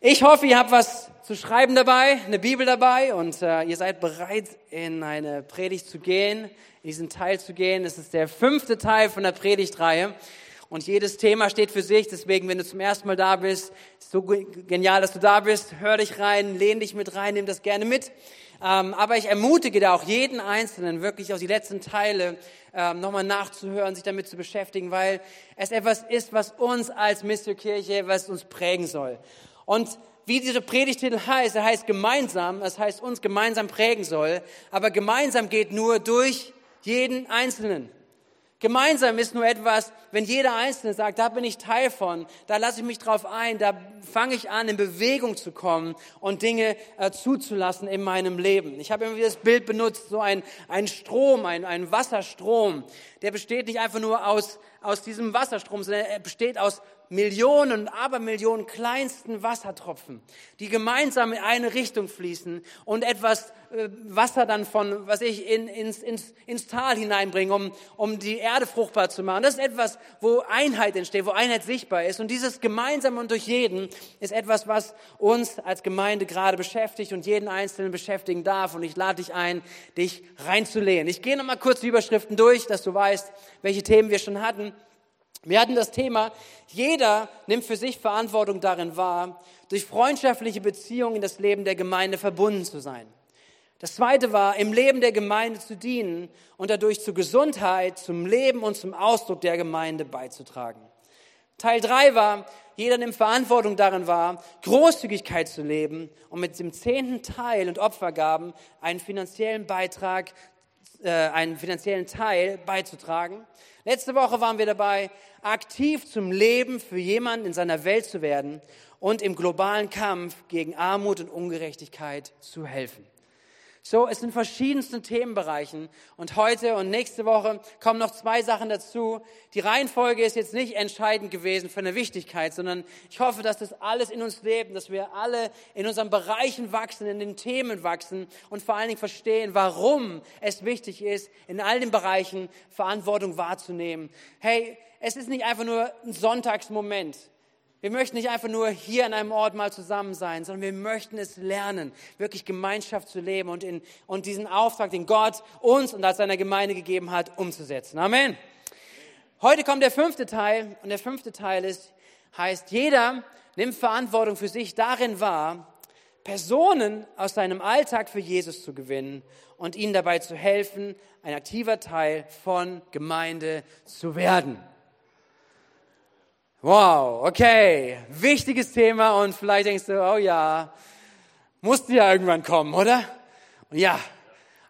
Ich hoffe, ihr habt was zu schreiben dabei, eine Bibel dabei und äh, ihr seid bereit, in eine Predigt zu gehen, in diesen Teil zu gehen. Es ist der fünfte Teil von der Predigtreihe und jedes Thema steht für sich. Deswegen, wenn du zum ersten Mal da bist, ist so genial, dass du da bist. Hör dich rein, lehn dich mit rein, nimm das gerne mit. Ähm, aber ich ermutige da auch jeden Einzelnen, wirklich auch die letzten Teile ähm, nochmal nachzuhören, sich damit zu beschäftigen, weil es etwas ist, was uns als Missionskirche, was uns prägen soll. Und wie dieser Predigtitel heißt, er heißt gemeinsam, das heißt uns gemeinsam prägen soll, aber gemeinsam geht nur durch jeden Einzelnen. Gemeinsam ist nur etwas, wenn jeder Einzelne sagt, da bin ich Teil von, da lasse ich mich drauf ein, da fange ich an, in Bewegung zu kommen und Dinge äh, zuzulassen in meinem Leben. Ich habe immer wieder das Bild benutzt, so ein, ein Strom, ein, ein Wasserstrom, der besteht nicht einfach nur aus, aus diesem Wasserstrom, sondern er besteht aus Millionen und Abermillionen kleinsten Wassertropfen, die gemeinsam in eine Richtung fließen und etwas äh, Wasser dann von, was ich, in, ins, ins, ins Tal hineinbringen, um, um die Erde fruchtbar zu machen. Das ist etwas, wo Einheit entsteht, wo Einheit sichtbar ist. Und dieses gemeinsam und durch jeden ist etwas, was uns als Gemeinde gerade beschäftigt und jeden Einzelnen beschäftigen darf. Und ich lade dich ein, dich reinzulehnen. Ich gehe nochmal kurz die Überschriften durch, dass du weißt, welche Themen wir schon hatten. Wir hatten das Thema, jeder nimmt für sich Verantwortung darin wahr, durch freundschaftliche Beziehungen in das Leben der Gemeinde verbunden zu sein. Das zweite war, im Leben der Gemeinde zu dienen und dadurch zur Gesundheit, zum Leben und zum Ausdruck der Gemeinde beizutragen. Teil drei war, jeder nimmt Verantwortung darin wahr, Großzügigkeit zu leben und mit dem zehnten Teil und Opfergaben einen finanziellen Beitrag, äh, einen finanziellen Teil beizutragen. Letzte Woche waren wir dabei, aktiv zum Leben für jemanden in seiner Welt zu werden und im globalen Kampf gegen Armut und Ungerechtigkeit zu helfen. So, es sind verschiedensten Themenbereichen. Und heute und nächste Woche kommen noch zwei Sachen dazu. Die Reihenfolge ist jetzt nicht entscheidend gewesen für eine Wichtigkeit, sondern ich hoffe, dass das alles in uns lebt, dass wir alle in unseren Bereichen wachsen, in den Themen wachsen und vor allen Dingen verstehen, warum es wichtig ist, in all den Bereichen Verantwortung wahrzunehmen. Hey, es ist nicht einfach nur ein Sonntagsmoment. Wir möchten nicht einfach nur hier an einem Ort mal zusammen sein, sondern wir möchten es lernen, wirklich Gemeinschaft zu leben und, in, und diesen Auftrag, den Gott uns und als seiner Gemeinde gegeben hat, umzusetzen. Amen. Heute kommt der fünfte Teil und der fünfte Teil ist, heißt, jeder nimmt Verantwortung für sich darin wahr, Personen aus seinem Alltag für Jesus zu gewinnen und ihnen dabei zu helfen, ein aktiver Teil von Gemeinde zu werden. Wow, okay, wichtiges Thema und vielleicht denkst du, oh ja, musste ja irgendwann kommen, oder? ja,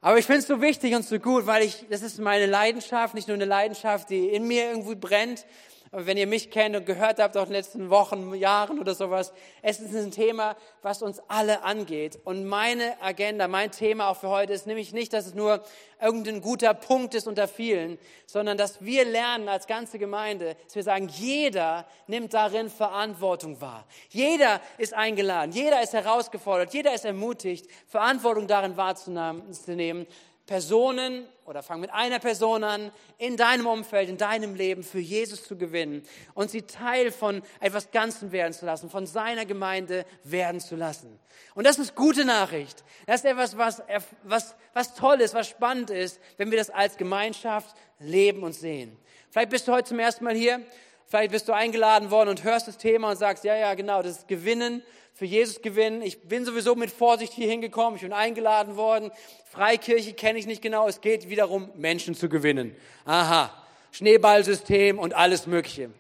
aber ich finde es so wichtig und so gut, weil ich, das ist meine Leidenschaft, nicht nur eine Leidenschaft, die in mir irgendwie brennt, wenn ihr mich kennt und gehört habt, auch in den letzten Wochen, Jahren oder sowas, es ist ein Thema, was uns alle angeht. Und meine Agenda, mein Thema auch für heute ist nämlich nicht, dass es nur irgendein guter Punkt ist unter vielen, sondern dass wir lernen als ganze Gemeinde, dass wir sagen, jeder nimmt darin Verantwortung wahr. Jeder ist eingeladen, jeder ist herausgefordert, jeder ist ermutigt, Verantwortung darin wahrzunehmen, Personen oder fang mit einer Person an, in deinem Umfeld, in deinem Leben für Jesus zu gewinnen und sie Teil von etwas Ganzen werden zu lassen, von seiner Gemeinde werden zu lassen. Und das ist gute Nachricht. Das ist etwas, was, was, was toll ist, was spannend ist, wenn wir das als Gemeinschaft leben und sehen. Vielleicht bist du heute zum ersten Mal hier, vielleicht bist du eingeladen worden und hörst das Thema und sagst, ja, ja, genau, das ist Gewinnen für Jesus gewinnen. Ich bin sowieso mit Vorsicht hier hingekommen. Ich bin eingeladen worden. Freikirche kenne ich nicht genau. Es geht wiederum, Menschen zu gewinnen. Aha. Schneeballsystem und alles Mögliche.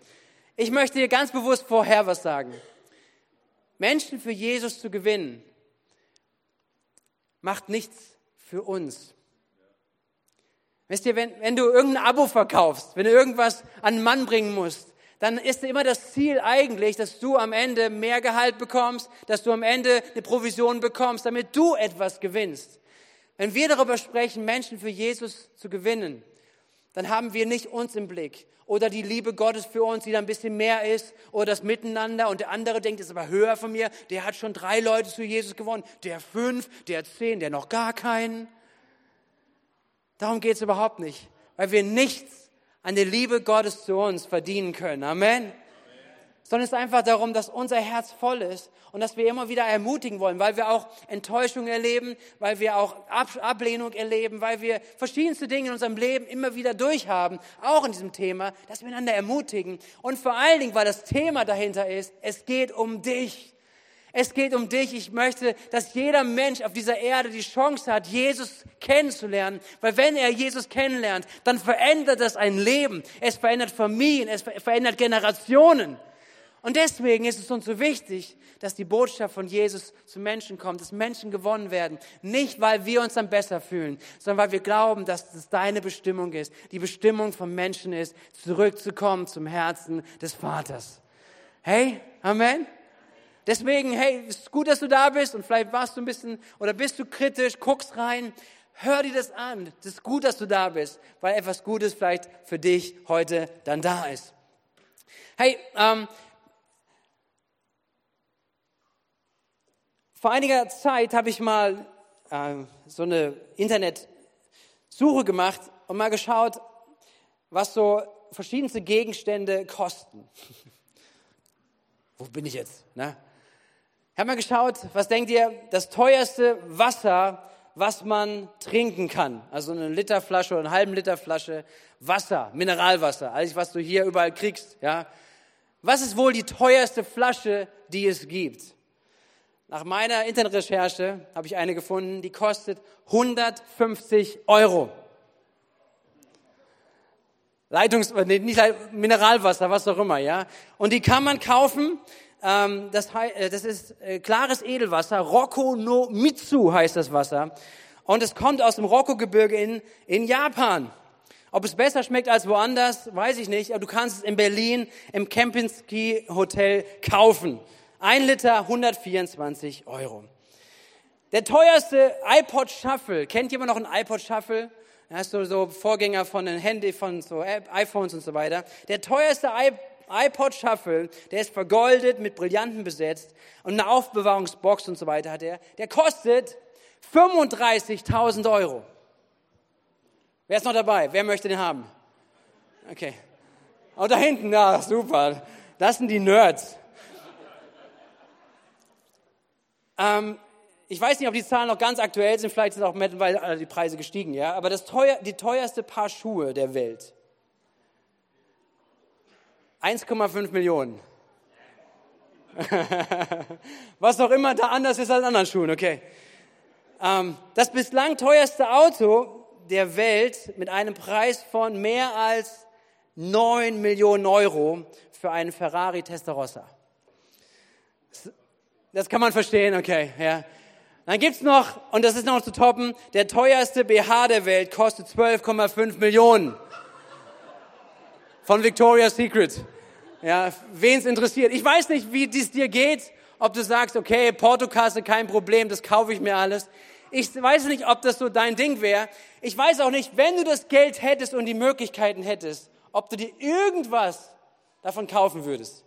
Ich möchte hier ganz bewusst vorher was sagen. Menschen für Jesus zu gewinnen, macht nichts für uns. Wisst ihr, wenn, wenn du irgendein Abo verkaufst, wenn du irgendwas an den Mann bringen musst, dann ist immer das Ziel eigentlich, dass du am Ende mehr Gehalt bekommst, dass du am Ende eine Provision bekommst, damit du etwas gewinnst. Wenn wir darüber sprechen, Menschen für Jesus zu gewinnen, dann haben wir nicht uns im Blick oder die Liebe Gottes für uns, die da ein bisschen mehr ist oder das Miteinander und der andere denkt, ist aber höher von mir, der hat schon drei Leute zu Jesus gewonnen, der fünf, der zehn, der noch gar keinen. Darum geht es überhaupt nicht, weil wir nichts an der Liebe Gottes zu uns verdienen können. Amen. sondern es ist einfach darum, dass unser Herz voll ist und dass wir immer wieder ermutigen wollen, weil wir auch Enttäuschung erleben, weil wir auch Ablehnung erleben, weil wir verschiedenste Dinge in unserem Leben immer wieder durchhaben, auch in diesem Thema, dass wir einander ermutigen. Und vor allen Dingen, weil das Thema dahinter ist, es geht um dich. Es geht um dich. Ich möchte, dass jeder Mensch auf dieser Erde die Chance hat, Jesus kennenzulernen. Weil wenn er Jesus kennenlernt, dann verändert das ein Leben. Es verändert Familien. Es verändert Generationen. Und deswegen ist es uns so wichtig, dass die Botschaft von Jesus zu Menschen kommt, dass Menschen gewonnen werden. Nicht, weil wir uns dann besser fühlen, sondern weil wir glauben, dass das deine Bestimmung ist. Die Bestimmung von Menschen ist, zurückzukommen zum Herzen des Vaters. Hey, Amen. Deswegen, hey, es ist gut, dass du da bist und vielleicht warst du ein bisschen oder bist du kritisch, guckst rein, hör dir das an. Es ist gut, dass du da bist, weil etwas Gutes vielleicht für dich heute dann da ist. Hey, ähm, Vor einiger Zeit habe ich mal äh, so eine Internetsuche gemacht und mal geschaut, was so verschiedenste Gegenstände kosten. Wo bin ich jetzt? Ne? Ich habe mal geschaut, was denkt ihr, das teuerste Wasser, was man trinken kann? Also eine Literflasche oder eine halben Liter Flasche Wasser, Mineralwasser, alles was du hier überall kriegst. Ja? Was ist wohl die teuerste Flasche, die es gibt? Nach meiner Internetrecherche habe ich eine gefunden, die kostet 150 Euro. Leitungs, nee, nicht Mineralwasser, was auch immer, ja. Und die kann man kaufen. Ähm, das, äh, das ist äh, klares Edelwasser. Rocco no Mitsu heißt das Wasser. Und es kommt aus dem Rocco-Gebirge in, in Japan. Ob es besser schmeckt als woanders, weiß ich nicht. Aber du kannst es in Berlin im Kempinski Hotel kaufen. Ein Liter 124 Euro. Der teuerste iPod Shuffle, kennt jemand noch einen iPod Shuffle? Das ist so, so Vorgänger von den Handy, von so iPhones und so weiter. Der teuerste iPod Shuffle, der ist vergoldet, mit Brillanten besetzt und eine Aufbewahrungsbox und so weiter hat er. Der kostet 35.000 Euro. Wer ist noch dabei? Wer möchte den haben? Okay. Oh, da hinten, na, super. Das sind die Nerds. Ähm, ich weiß nicht, ob die Zahlen noch ganz aktuell sind, vielleicht sind auch mittlerweile die Preise gestiegen, ja. Aber das teuer, die teuerste Paar Schuhe der Welt. 1,5 Millionen. Was auch immer da anders ist als anderen Schuhen, okay. Ähm, das bislang teuerste Auto der Welt mit einem Preis von mehr als 9 Millionen Euro für einen Ferrari Testarossa. Das kann man verstehen, okay, ja. Dann gibt's noch, und das ist noch zu toppen, der teuerste BH der Welt kostet 12,5 Millionen. Von Victoria's Secret. Ja, wen's interessiert. Ich weiß nicht, wie dies dir geht, ob du sagst, okay, Portokasse, kein Problem, das kaufe ich mir alles. Ich weiß nicht, ob das so dein Ding wäre. Ich weiß auch nicht, wenn du das Geld hättest und die Möglichkeiten hättest, ob du dir irgendwas davon kaufen würdest.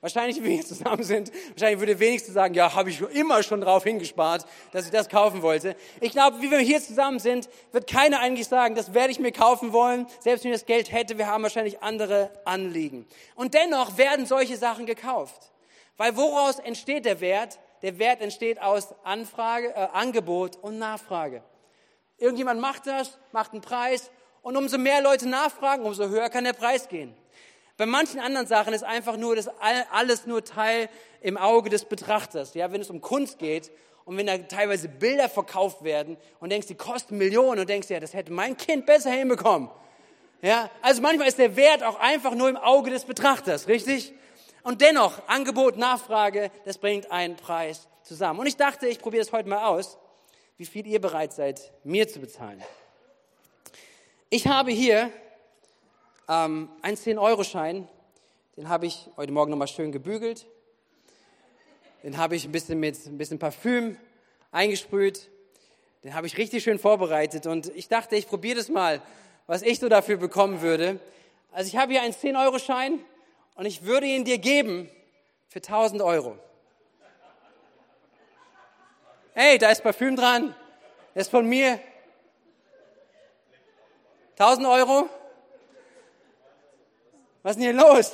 Wahrscheinlich, wie wir zusammen sind, wahrscheinlich würde wenigstens sagen, ja, habe ich immer schon drauf hingespart, dass ich das kaufen wollte. Ich glaube, wie wir hier zusammen sind, wird keiner eigentlich sagen, das werde ich mir kaufen wollen, selbst wenn ich das Geld hätte, wir haben wahrscheinlich andere Anliegen. Und dennoch werden solche Sachen gekauft. Weil woraus entsteht der Wert? Der Wert entsteht aus Anfrage, äh, Angebot und Nachfrage. Irgendjemand macht das, macht einen Preis und umso mehr Leute nachfragen, umso höher kann der Preis gehen. Bei manchen anderen Sachen ist einfach nur das alles nur Teil im Auge des Betrachters. Ja, wenn es um Kunst geht und wenn da teilweise Bilder verkauft werden und denkst, die kosten Millionen und denkst, ja, das hätte mein Kind besser hinbekommen. Ja, also manchmal ist der Wert auch einfach nur im Auge des Betrachters, richtig? Und dennoch, Angebot, Nachfrage, das bringt einen Preis zusammen. Und ich dachte, ich probiere es heute mal aus, wie viel ihr bereit seid, mir zu bezahlen. Ich habe hier ähm, ein 10-Euro-Schein, den habe ich heute Morgen nochmal schön gebügelt. Den habe ich ein bisschen mit ein bisschen Parfüm eingesprüht. Den habe ich richtig schön vorbereitet und ich dachte, ich probiere das mal, was ich so dafür bekommen würde. Also ich habe hier einen 10-Euro-Schein und ich würde ihn dir geben für 1000 Euro. Hey, da ist Parfüm dran. Das ist von mir. 1000 Euro? Was ist denn hier los?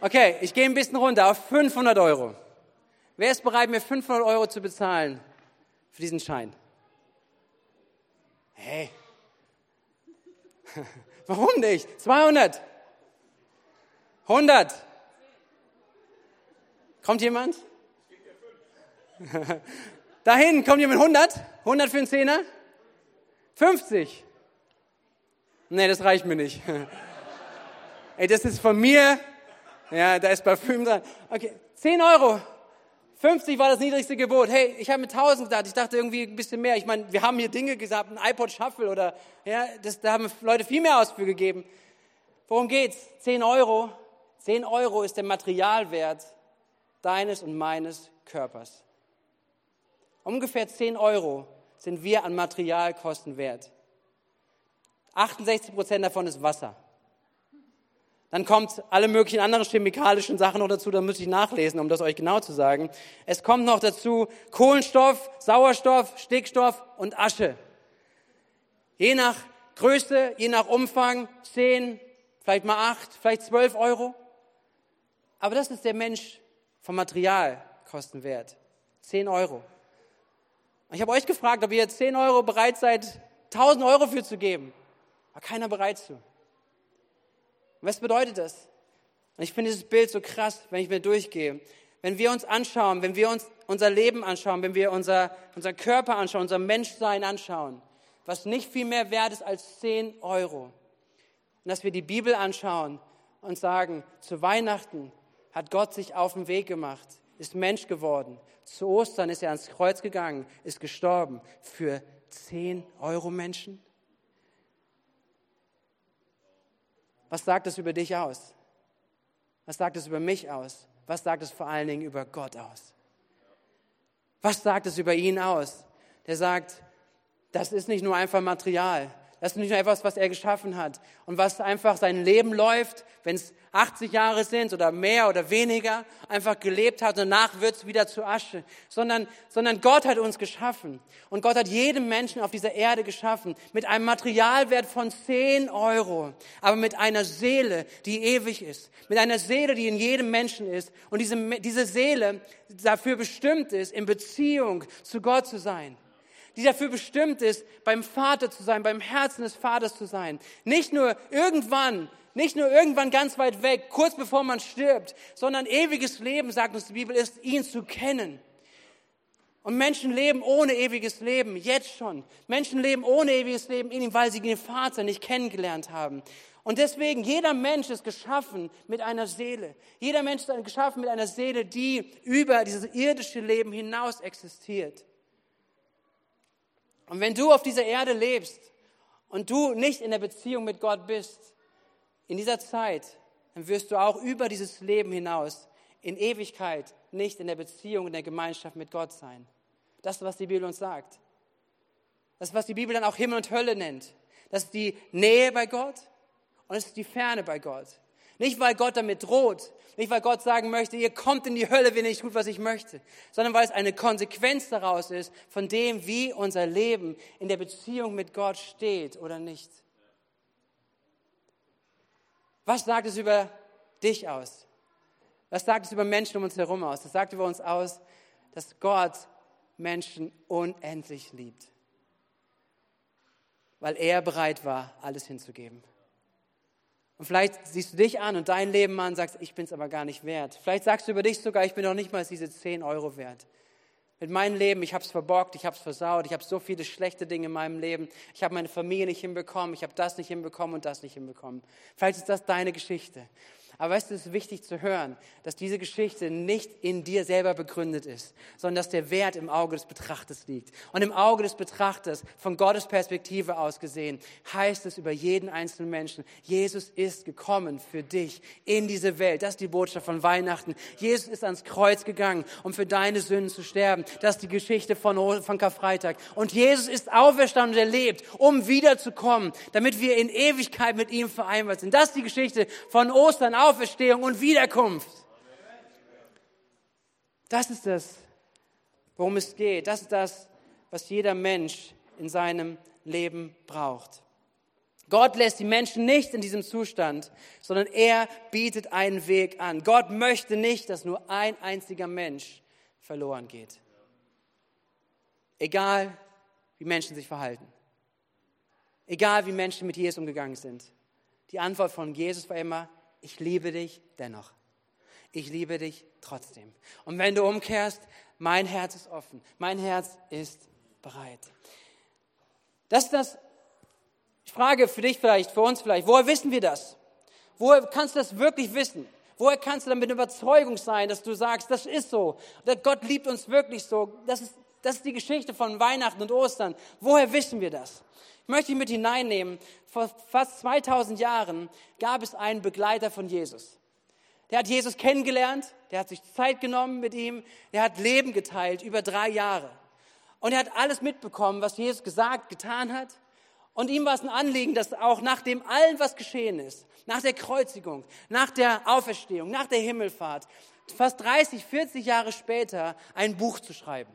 Okay, ich gehe ein bisschen runter auf 500 Euro. Wer ist bereit, mir 500 Euro zu bezahlen für diesen Schein? Hey. Warum nicht? 200. 100. Kommt jemand? Dahin kommt jemand 100? 100 für einen Zehner? 50. Nee, das reicht mir nicht. Ey, das ist von mir. Ja, da ist Parfüm dran. Okay, 10 Euro. 50 war das niedrigste Gebot. Hey, ich habe mit 1000 gedacht. Ich dachte irgendwie ein bisschen mehr. Ich meine, wir haben hier Dinge gesagt, ein iPod Shuffle oder, ja, das, da haben Leute viel mehr Ausführ gegeben. Worum geht's? 10 Euro. 10 Euro ist der Materialwert deines und meines Körpers. Ungefähr 10 Euro sind wir an Materialkosten wert. 68 Prozent davon ist Wasser. Dann kommt alle möglichen anderen chemikalischen Sachen noch dazu, da müsste ich nachlesen, um das euch genau zu sagen. Es kommt noch dazu Kohlenstoff, Sauerstoff, Stickstoff und Asche. Je nach Größe, je nach Umfang, 10, vielleicht mal 8, vielleicht 12 Euro. Aber das ist der Mensch vom Materialkostenwert. 10 Euro. Ich habe euch gefragt, ob ihr 10 Euro bereit seid, 1000 Euro für zu geben. War keiner bereit zu. Was bedeutet das? Und ich finde dieses Bild so krass, wenn ich mir durchgehe. Wenn wir uns anschauen, wenn wir uns unser Leben anschauen, wenn wir unser, unser Körper anschauen, unser Menschsein anschauen, was nicht viel mehr wert ist als 10 Euro. Und dass wir die Bibel anschauen und sagen, zu Weihnachten hat Gott sich auf den Weg gemacht, ist Mensch geworden. Zu Ostern ist er ans Kreuz gegangen, ist gestorben für 10 Euro Menschen. Was sagt es über dich aus? Was sagt es über mich aus? Was sagt es vor allen Dingen über Gott aus? Was sagt es über ihn aus? Der sagt, das ist nicht nur einfach Material, das ist nicht nur etwas, was er geschaffen hat und was einfach sein Leben läuft, wenn es 80 Jahre sind oder mehr oder weniger, einfach gelebt hat und danach wird es wieder zu Asche. Sondern, sondern Gott hat uns geschaffen und Gott hat jedem Menschen auf dieser Erde geschaffen mit einem Materialwert von 10 Euro, aber mit einer Seele, die ewig ist, mit einer Seele, die in jedem Menschen ist und diese, diese Seele dafür bestimmt ist, in Beziehung zu Gott zu sein die dafür bestimmt ist, beim Vater zu sein, beim Herzen des Vaters zu sein. Nicht nur irgendwann, nicht nur irgendwann ganz weit weg, kurz bevor man stirbt, sondern ewiges Leben, sagt uns die Bibel, ist, ihn zu kennen. Und Menschen leben ohne ewiges Leben, jetzt schon. Menschen leben ohne ewiges Leben in ihm, weil sie den Vater nicht kennengelernt haben. Und deswegen, jeder Mensch ist geschaffen mit einer Seele. Jeder Mensch ist geschaffen mit einer Seele, die über dieses irdische Leben hinaus existiert. Und wenn du auf dieser Erde lebst und du nicht in der Beziehung mit Gott bist, in dieser Zeit, dann wirst du auch über dieses Leben hinaus in Ewigkeit nicht in der Beziehung, in der Gemeinschaft mit Gott sein. Das was die Bibel uns sagt. Das was die Bibel dann auch Himmel und Hölle nennt. Das ist die Nähe bei Gott und es ist die Ferne bei Gott. Nicht, weil Gott damit droht, nicht, weil Gott sagen möchte, ihr kommt in die Hölle, wenn ihr nicht tut, was ich möchte, sondern weil es eine Konsequenz daraus ist, von dem, wie unser Leben in der Beziehung mit Gott steht oder nicht. Was sagt es über dich aus? Was sagt es über Menschen um uns herum aus? Das sagt über uns aus, dass Gott Menschen unendlich liebt, weil er bereit war, alles hinzugeben. Und vielleicht siehst du dich an und dein Leben an und sagst, ich bin es aber gar nicht wert. Vielleicht sagst du über dich sogar, ich bin noch nicht mal diese 10 Euro wert. Mit meinem Leben, ich habe es verbockt, ich habe es versaut, ich habe so viele schlechte Dinge in meinem Leben. Ich habe meine Familie nicht hinbekommen, ich habe das nicht hinbekommen und das nicht hinbekommen. Vielleicht ist das deine Geschichte. Aber weißt du, es ist wichtig zu hören, dass diese Geschichte nicht in dir selber begründet ist, sondern dass der Wert im Auge des Betrachters liegt. Und im Auge des Betrachters, von Gottes Perspektive aus gesehen, heißt es über jeden einzelnen Menschen, Jesus ist gekommen für dich in diese Welt. Das ist die Botschaft von Weihnachten. Jesus ist ans Kreuz gegangen, um für deine Sünden zu sterben. Das ist die Geschichte von, von Karfreitag. Und Jesus ist auferstanden und erlebt, um wiederzukommen, damit wir in Ewigkeit mit ihm vereinbart sind. Das ist die Geschichte von Ostern Auferstehung und Wiederkunft. Das ist das, worum es geht. Das ist das, was jeder Mensch in seinem Leben braucht. Gott lässt die Menschen nicht in diesem Zustand, sondern er bietet einen Weg an. Gott möchte nicht, dass nur ein einziger Mensch verloren geht. Egal, wie Menschen sich verhalten. Egal, wie Menschen mit Jesus umgegangen sind. Die Antwort von Jesus war immer, ich liebe dich dennoch. Ich liebe dich trotzdem. Und wenn du umkehrst, mein Herz ist offen. Mein Herz ist bereit. Das ist das ich frage für dich vielleicht, für uns vielleicht, woher wissen wir das? Woher kannst du das wirklich wissen? Woher kannst du damit Überzeugung sein, dass du sagst, das ist so, Gott liebt uns wirklich so? Das ist, das ist die Geschichte von Weihnachten und Ostern. Woher wissen wir das? Ich möchte dich mit hineinnehmen. Vor fast 2000 Jahren gab es einen Begleiter von Jesus. Der hat Jesus kennengelernt, der hat sich Zeit genommen mit ihm, der hat Leben geteilt über drei Jahre. Und er hat alles mitbekommen, was Jesus gesagt, getan hat. Und ihm war es ein Anliegen, dass auch nach dem allen, was geschehen ist, nach der Kreuzigung, nach der Auferstehung, nach der Himmelfahrt, fast 30, 40 Jahre später ein Buch zu schreiben.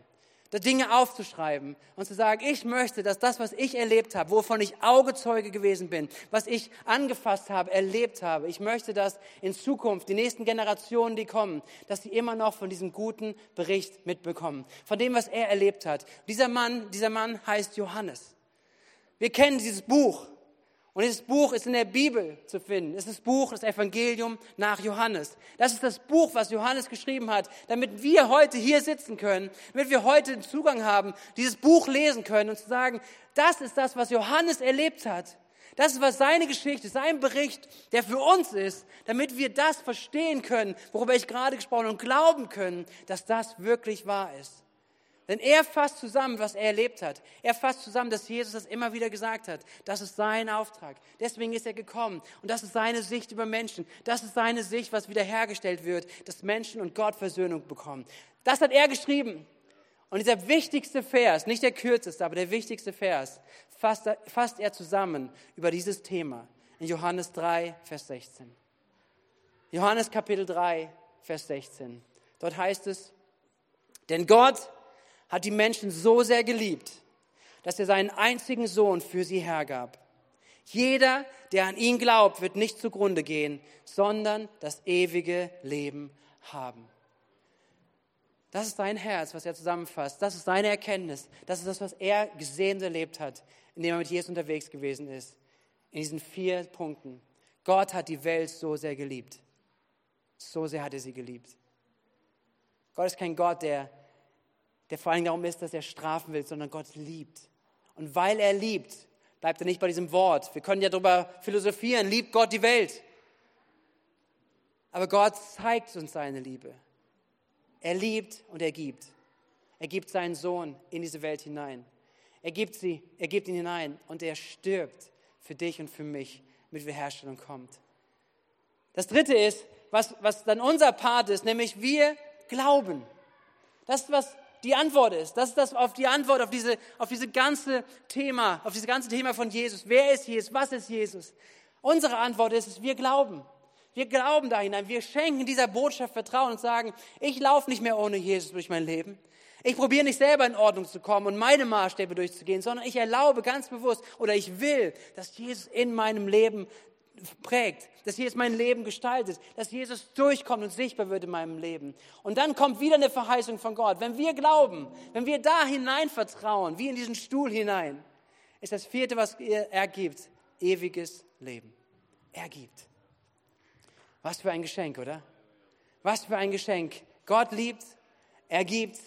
Dinge aufzuschreiben und zu sagen, ich möchte, dass das, was ich erlebt habe, wovon ich Augezeuge gewesen bin, was ich angefasst habe, erlebt habe, ich möchte, dass in Zukunft die nächsten Generationen, die kommen, dass sie immer noch von diesem guten Bericht mitbekommen, von dem, was er erlebt hat. Dieser Mann, dieser Mann heißt Johannes. Wir kennen dieses Buch. Und dieses Buch ist in der Bibel zu finden. Es ist das Buch, das Evangelium nach Johannes. Das ist das Buch, was Johannes geschrieben hat, damit wir heute hier sitzen können, damit wir heute den Zugang haben, dieses Buch lesen können und zu sagen, das ist das, was Johannes erlebt hat. Das ist was seine Geschichte, sein Bericht, der für uns ist, damit wir das verstehen können, worüber ich gerade gesprochen habe und glauben können, dass das wirklich wahr ist. Denn er fasst zusammen, was er erlebt hat. Er fasst zusammen, dass Jesus das immer wieder gesagt hat. Das ist sein Auftrag. Deswegen ist er gekommen. Und das ist seine Sicht über Menschen. Das ist seine Sicht, was wiederhergestellt wird, dass Menschen und Gott Versöhnung bekommen. Das hat er geschrieben. Und dieser wichtigste Vers, nicht der kürzeste, aber der wichtigste Vers, fasst, er zusammen über dieses Thema in Johannes 3, Vers 16. Johannes Kapitel 3, Vers 16. Dort heißt es, denn Gott hat die Menschen so sehr geliebt, dass er seinen einzigen Sohn für sie hergab. Jeder, der an ihn glaubt, wird nicht zugrunde gehen, sondern das ewige Leben haben. Das ist sein Herz, was er zusammenfasst. Das ist seine Erkenntnis. Das ist das, was er gesehen und erlebt hat, indem er mit Jesus unterwegs gewesen ist. In diesen vier Punkten. Gott hat die Welt so sehr geliebt. So sehr hat er sie geliebt. Gott ist kein Gott, der der vor allem darum ist, dass er strafen will, sondern Gott liebt. Und weil er liebt, bleibt er nicht bei diesem Wort. Wir können ja darüber philosophieren, liebt Gott die Welt. Aber Gott zeigt uns seine Liebe. Er liebt und er gibt. Er gibt seinen Sohn in diese Welt hinein. Er gibt sie, er gibt ihn hinein und er stirbt für dich und für mich, mit Wiederherstellung kommt. Das dritte ist, was, was dann unser Part ist, nämlich wir glauben. Das was die Antwort ist. Das ist das auf die Antwort auf diese, auf diese ganze Thema, auf dieses ganze Thema von Jesus. Wer ist Jesus? Was ist Jesus? Unsere Antwort ist, wir glauben. Wir glauben da hinein. Wir schenken dieser Botschaft Vertrauen und sagen, ich laufe nicht mehr ohne Jesus durch mein Leben. Ich probiere nicht selber in Ordnung zu kommen und meine Maßstäbe durchzugehen, sondern ich erlaube ganz bewusst oder ich will, dass Jesus in meinem Leben prägt, dass Jesus mein Leben gestaltet, dass Jesus durchkommt und sichtbar wird in meinem Leben. Und dann kommt wieder eine Verheißung von Gott. Wenn wir glauben, wenn wir da hinein vertrauen, wie in diesen Stuhl hinein, ist das vierte, was er gibt, ewiges Leben. Er gibt. Was für ein Geschenk, oder? Was für ein Geschenk. Gott liebt, er gibt,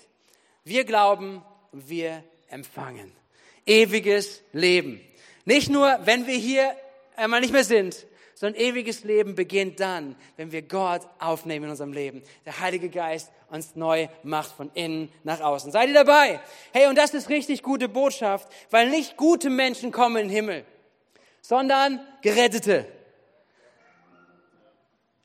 wir glauben und wir empfangen. Ewiges Leben. Nicht nur, wenn wir hier einmal nicht mehr sind, sondern ewiges Leben beginnt dann, wenn wir Gott aufnehmen in unserem Leben. Der Heilige Geist uns neu macht von innen nach außen. Seid ihr dabei? Hey, und das ist richtig gute Botschaft, weil nicht gute Menschen kommen in den Himmel, sondern Gerettete.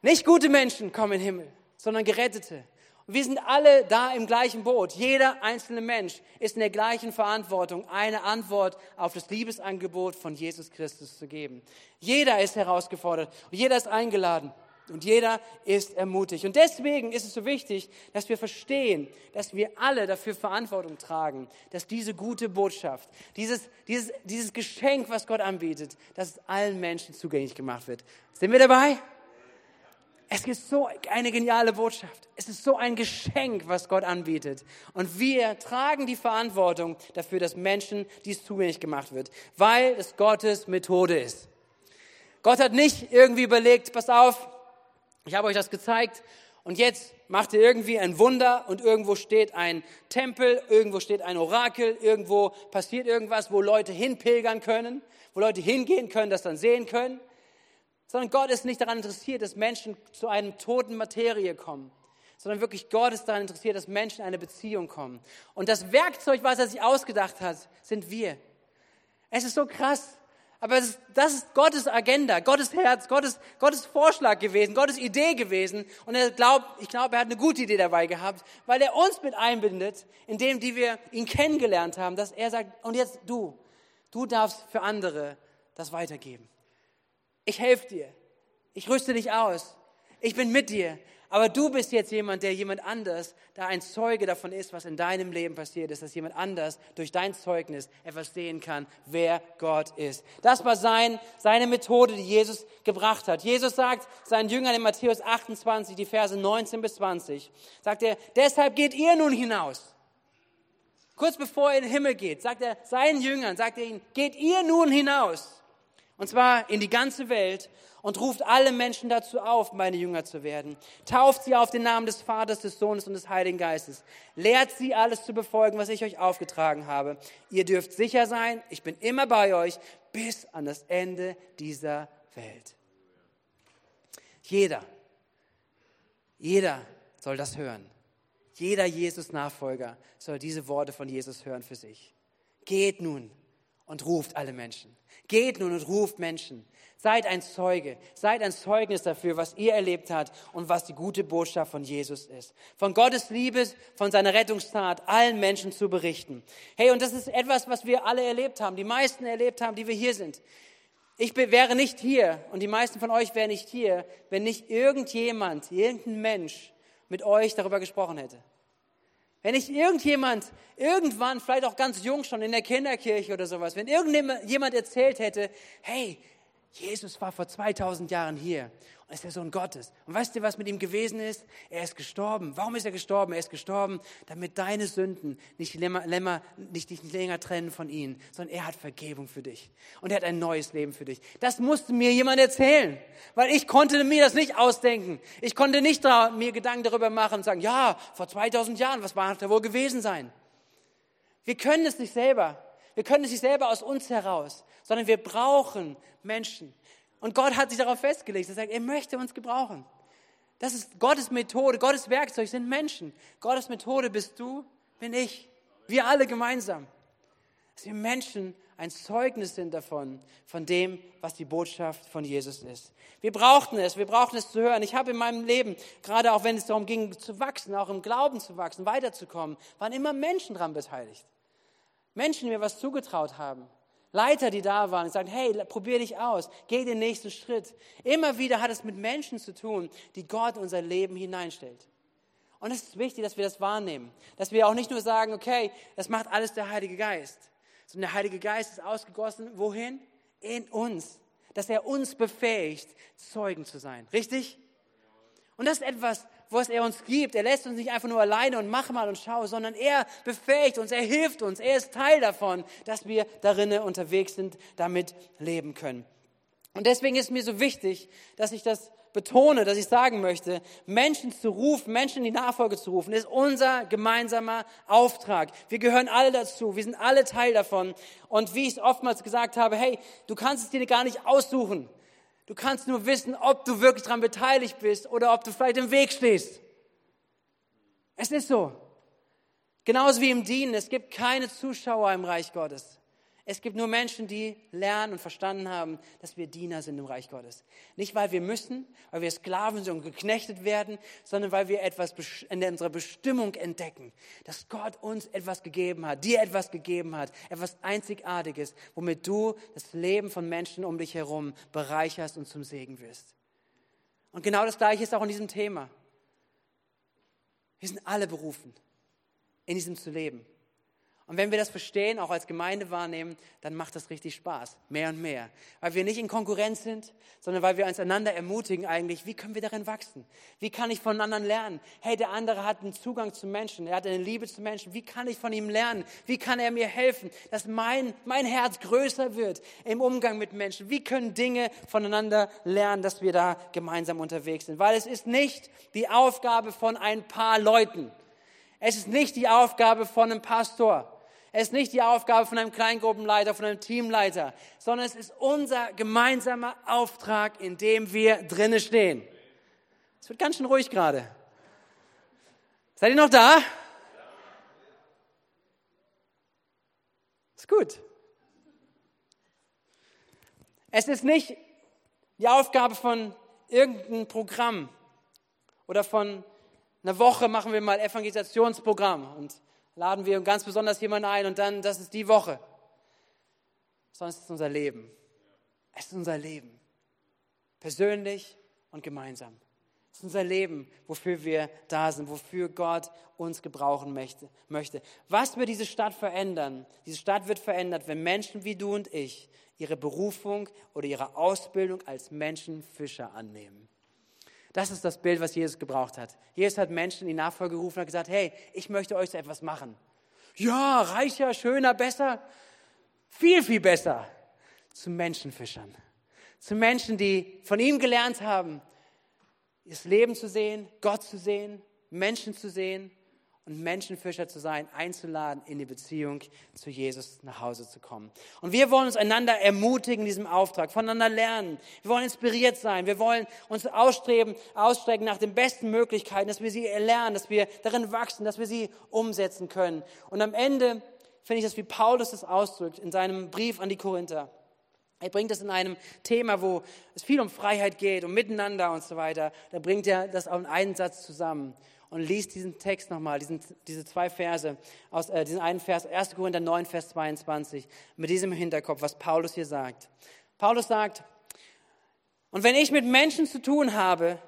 Nicht gute Menschen kommen in den Himmel, sondern Gerettete. Wir sind alle da im gleichen Boot. Jeder einzelne Mensch ist in der gleichen Verantwortung, eine Antwort auf das Liebesangebot von Jesus Christus zu geben. Jeder ist herausgefordert und jeder ist eingeladen. und jeder ist ermutigt. Und deswegen ist es so wichtig, dass wir verstehen, dass wir alle dafür Verantwortung tragen, dass diese gute Botschaft, dieses, dieses, dieses Geschenk, was Gott anbietet, dass es allen Menschen zugänglich gemacht wird. Sind wir dabei? Es ist so eine geniale Botschaft. Es ist so ein Geschenk, was Gott anbietet. Und wir tragen die Verantwortung dafür, dass Menschen dies zugänglich gemacht wird, weil es Gottes Methode ist. Gott hat nicht irgendwie überlegt, pass auf, ich habe euch das gezeigt und jetzt macht ihr irgendwie ein Wunder und irgendwo steht ein Tempel, irgendwo steht ein Orakel, irgendwo passiert irgendwas, wo Leute hinpilgern können, wo Leute hingehen können, das dann sehen können sondern Gott ist nicht daran interessiert, dass Menschen zu einem toten Materie kommen, sondern wirklich Gott ist daran interessiert, dass Menschen in eine Beziehung kommen. Und das Werkzeug, was er sich ausgedacht hat, sind wir. Es ist so krass. Aber ist, das ist Gottes Agenda, Gottes Herz, Gottes, Gottes Vorschlag gewesen, Gottes Idee gewesen. Und er glaubt, ich glaube, er hat eine gute Idee dabei gehabt, weil er uns mit einbindet, indem die wir ihn kennengelernt haben, dass er sagt, und jetzt du, du darfst für andere das weitergeben. Ich helfe dir. Ich rüste dich aus. Ich bin mit dir. Aber du bist jetzt jemand, der jemand anders, da ein Zeuge davon ist, was in deinem Leben passiert ist, dass jemand anders durch dein Zeugnis etwas sehen kann, wer Gott ist. Das war sein, seine Methode, die Jesus gebracht hat. Jesus sagt seinen Jüngern in Matthäus 28, die Verse 19 bis 20, sagt er, deshalb geht ihr nun hinaus. Kurz bevor er in den Himmel geht, sagt er seinen Jüngern, sagt er ihnen, geht ihr nun hinaus und zwar in die ganze Welt und ruft alle Menschen dazu auf, meine Jünger zu werden. Tauft sie auf den Namen des Vaters, des Sohnes und des Heiligen Geistes. Lehrt sie alles zu befolgen, was ich euch aufgetragen habe. Ihr dürft sicher sein, ich bin immer bei euch bis an das Ende dieser Welt. Jeder, jeder soll das hören. Jeder Jesus-Nachfolger soll diese Worte von Jesus hören für sich. Geht nun und ruft alle Menschen. Geht nun und ruft Menschen. Seid ein Zeuge, seid ein Zeugnis dafür, was ihr erlebt habt und was die gute Botschaft von Jesus ist. Von Gottes Liebe, von seiner Rettungstat allen Menschen zu berichten. Hey, und das ist etwas, was wir alle erlebt haben, die meisten erlebt haben, die wir hier sind. Ich wäre nicht hier und die meisten von euch wären nicht hier, wenn nicht irgendjemand, irgendein Mensch mit euch darüber gesprochen hätte. Wenn nicht irgendjemand irgendwann, vielleicht auch ganz jung schon in der Kinderkirche oder sowas, wenn irgendjemand erzählt hätte, hey, Jesus war vor 2000 Jahren hier ist der Sohn Gottes. Und weißt du, was mit ihm gewesen ist? Er ist gestorben. Warum ist er gestorben? Er ist gestorben, damit deine Sünden nicht, länger, länger, nicht, nicht länger trennen von ihm, sondern er hat Vergebung für dich. Und er hat ein neues Leben für dich. Das musste mir jemand erzählen, weil ich konnte mir das nicht ausdenken. Ich konnte nicht mir Gedanken darüber machen und sagen, ja, vor 2000 Jahren, was war da wohl gewesen sein? Wir können es nicht selber. Wir können es nicht selber aus uns heraus, sondern wir brauchen Menschen. Und Gott hat sich darauf festgelegt. Er sagt, er möchte uns gebrauchen. Das ist Gottes Methode, Gottes Werkzeug sind Menschen. Gottes Methode bist du, bin ich. Wir alle gemeinsam. Dass wir Menschen ein Zeugnis sind davon, von dem, was die Botschaft von Jesus ist. Wir brauchten es, wir brauchten es zu hören. Ich habe in meinem Leben, gerade auch wenn es darum ging, zu wachsen, auch im Glauben zu wachsen, weiterzukommen, waren immer Menschen daran beteiligt. Menschen, die mir was zugetraut haben. Leiter, die da waren und sagen, hey, probier dich aus, geh den nächsten Schritt. Immer wieder hat es mit Menschen zu tun, die Gott in unser Leben hineinstellt. Und es ist wichtig, dass wir das wahrnehmen. Dass wir auch nicht nur sagen, okay, das macht alles der Heilige Geist. Sondern der Heilige Geist ist ausgegossen, wohin? In uns. Dass er uns befähigt, Zeugen zu sein. Richtig? Und das ist etwas, was er uns gibt. Er lässt uns nicht einfach nur alleine und mach mal und schau, sondern er befähigt uns, er hilft uns, er ist Teil davon, dass wir darinne unterwegs sind, damit leben können. Und deswegen ist mir so wichtig, dass ich das betone, dass ich sagen möchte, Menschen zu rufen, Menschen in die Nachfolge zu rufen, ist unser gemeinsamer Auftrag. Wir gehören alle dazu, wir sind alle Teil davon. Und wie ich es oftmals gesagt habe, hey, du kannst es dir gar nicht aussuchen. Du kannst nur wissen, ob du wirklich daran beteiligt bist oder ob du vielleicht im Weg stehst. Es ist so. Genauso wie im Dienen. Es gibt keine Zuschauer im Reich Gottes. Es gibt nur Menschen, die lernen und verstanden haben, dass wir Diener sind im Reich Gottes. Nicht, weil wir müssen, weil wir Sklaven sind und geknechtet werden, sondern weil wir etwas in unserer Bestimmung entdecken, dass Gott uns etwas gegeben hat, dir etwas gegeben hat, etwas Einzigartiges, womit du das Leben von Menschen um dich herum bereicherst und zum Segen wirst. Und genau das Gleiche ist auch in diesem Thema. Wir sind alle berufen, in diesem zu leben. Und wenn wir das verstehen, auch als Gemeinde wahrnehmen, dann macht das richtig Spaß, mehr und mehr. Weil wir nicht in Konkurrenz sind, sondern weil wir uns einander ermutigen eigentlich, wie können wir darin wachsen? Wie kann ich von anderen lernen? Hey, der andere hat einen Zugang zu Menschen, er hat eine Liebe zu Menschen. Wie kann ich von ihm lernen? Wie kann er mir helfen, dass mein, mein Herz größer wird im Umgang mit Menschen? Wie können Dinge voneinander lernen, dass wir da gemeinsam unterwegs sind? Weil es ist nicht die Aufgabe von ein paar Leuten. Es ist nicht die Aufgabe von einem Pastor. Es ist nicht die Aufgabe von einem Kleingruppenleiter, von einem Teamleiter, sondern es ist unser gemeinsamer Auftrag, in dem wir drinnen stehen. Es wird ganz schön ruhig gerade. Seid ihr noch da? Ist gut. Es ist nicht die Aufgabe von irgendeinem Programm oder von einer Woche machen wir mal Evangelisationsprogramm und laden wir ganz besonders jemanden ein und dann, das ist die Woche. Es ist unser Leben. Es ist unser Leben. Persönlich und gemeinsam. Es ist unser Leben, wofür wir da sind, wofür Gott uns gebrauchen möchte. Was wird diese Stadt verändern? Diese Stadt wird verändert, wenn Menschen wie du und ich ihre Berufung oder ihre Ausbildung als Menschenfischer annehmen. Das ist das Bild, was Jesus gebraucht hat. Jesus hat Menschen in die Nachfolge gerufen und gesagt, hey, ich möchte euch so etwas machen. Ja, reicher, schöner, besser. Viel, viel besser. Zu Menschenfischern. Zu Menschen, die von ihm gelernt haben, das Leben zu sehen, Gott zu sehen, Menschen zu sehen und Menschenfischer zu sein, einzuladen, in die Beziehung zu Jesus nach Hause zu kommen. Und wir wollen uns einander ermutigen in diesem Auftrag, voneinander lernen. Wir wollen inspiriert sein. Wir wollen uns ausstreben, ausstrecken nach den besten Möglichkeiten, dass wir sie erlernen, dass wir darin wachsen, dass wir sie umsetzen können. Und am Ende finde ich das, wie Paulus das ausdrückt in seinem Brief an die Korinther. Er bringt das in einem Thema, wo es viel um Freiheit geht, um Miteinander und so weiter. Da bringt er das auch in einen Satz zusammen und liest diesen Text nochmal, diesen, diese zwei Verse, aus, äh, diesen einen Vers, 1. Korinther 9, Vers 22, mit diesem Hinterkopf, was Paulus hier sagt. Paulus sagt, und wenn ich mit Menschen zu tun habe,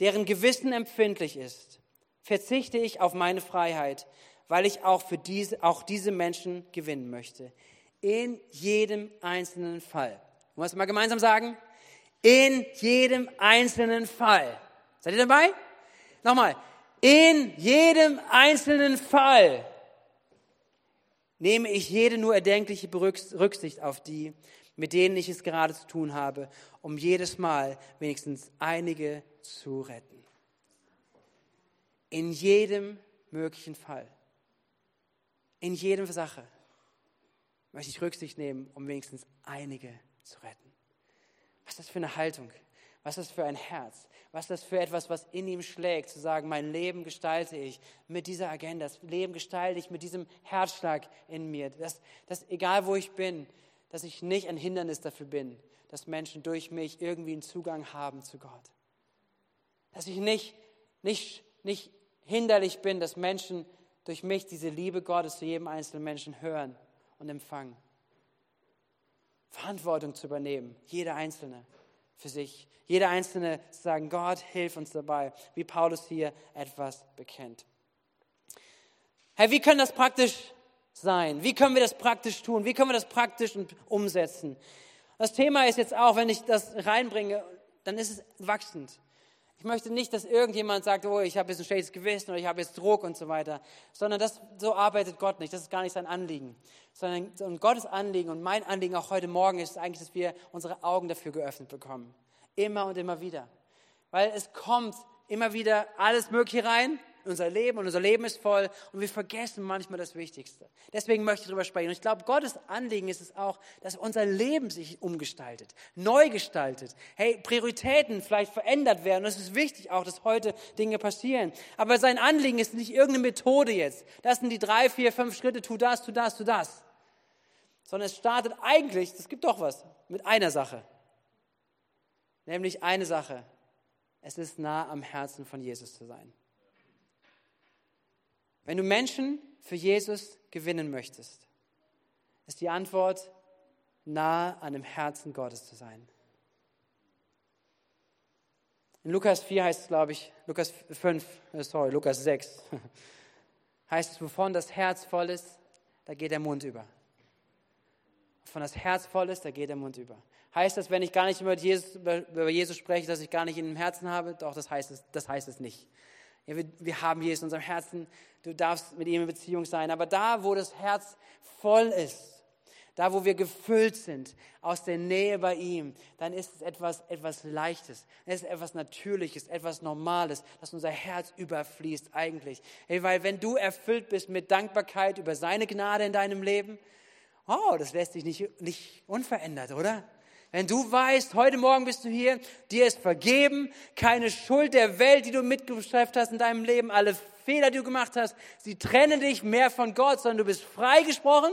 deren Gewissen empfindlich ist, verzichte ich auf meine Freiheit, weil ich auch für diese, auch diese Menschen gewinnen möchte. In jedem einzelnen Fall. Wollen wir es mal gemeinsam sagen? In jedem einzelnen Fall. Seid ihr dabei? Nochmal. In jedem einzelnen Fall nehme ich jede nur erdenkliche Rücksicht auf die, mit denen ich es gerade zu tun habe, um jedes Mal wenigstens einige zu retten. In jedem möglichen Fall, in jedem Sache möchte ich Rücksicht nehmen, um wenigstens einige zu retten. Was ist das für eine Haltung? Was ist das für ein Herz? Was ist das für etwas, was in ihm schlägt, zu sagen, mein Leben gestalte ich mit dieser Agenda, das Leben gestalte ich mit diesem Herzschlag in mir, dass, dass egal wo ich bin, dass ich nicht ein Hindernis dafür bin, dass Menschen durch mich irgendwie einen Zugang haben zu Gott. Dass ich nicht, nicht, nicht hinderlich bin, dass Menschen durch mich diese Liebe Gottes zu jedem einzelnen Menschen hören und empfangen. Verantwortung zu übernehmen, jeder Einzelne für sich. Jeder Einzelne sagen, Gott, hilf uns dabei, wie Paulus hier etwas bekennt. Hey, wie können das praktisch sein? Wie können wir das praktisch tun? Wie können wir das praktisch umsetzen? Das Thema ist jetzt auch, wenn ich das reinbringe, dann ist es wachsend. Ich möchte nicht, dass irgendjemand sagt, oh, ich habe jetzt ein schlechtes Gewissen oder ich habe jetzt Druck und so weiter, sondern das, so arbeitet Gott nicht. Das ist gar nicht sein Anliegen. Sondern und Gottes Anliegen und mein Anliegen auch heute Morgen ist eigentlich, dass wir unsere Augen dafür geöffnet bekommen. Immer und immer wieder. Weil es kommt immer wieder alles Mögliche rein unser Leben und unser Leben ist voll und wir vergessen manchmal das Wichtigste. Deswegen möchte ich darüber sprechen. Und ich glaube, Gottes Anliegen ist es auch, dass unser Leben sich umgestaltet, neu gestaltet. Hey, Prioritäten vielleicht verändert werden. Und es ist wichtig auch, dass heute Dinge passieren. Aber sein Anliegen ist nicht irgendeine Methode jetzt. Das sind die drei, vier, fünf Schritte, tu das, tu das, tu das. Sondern es startet eigentlich, es gibt doch was, mit einer Sache. Nämlich eine Sache. Es ist nah am Herzen von Jesus zu sein. Wenn du Menschen für Jesus gewinnen möchtest, ist die Antwort, nah an dem Herzen Gottes zu sein. In Lukas 4 heißt es, glaube ich, Lukas 5, äh, sorry, Lukas 6, heißt es, wovon das Herz voll ist, da geht der Mund über. Wovon das Herz voll ist, da geht der Mund über. Heißt das, wenn ich gar nicht über Jesus, über Jesus spreche, dass ich gar nicht in dem Herzen habe? Doch, das heißt es, das heißt es nicht. Ja, wir, wir haben Jesus in unserem Herzen, du darfst mit ihm in Beziehung sein. Aber da, wo das Herz voll ist, da wo wir gefüllt sind aus der Nähe bei ihm, dann ist es etwas, etwas Leichtes, es ist etwas Natürliches, etwas Normales, dass unser Herz überfließt eigentlich. Hey, weil wenn du erfüllt bist mit Dankbarkeit über seine Gnade in deinem Leben, oh, das lässt sich nicht, nicht unverändert, oder? Wenn du weißt, heute Morgen bist du hier, dir ist vergeben, keine Schuld der Welt, die du mitgeschafft hast in deinem Leben, alle Fehler, die du gemacht hast, sie trennen dich mehr von Gott, sondern du bist freigesprochen.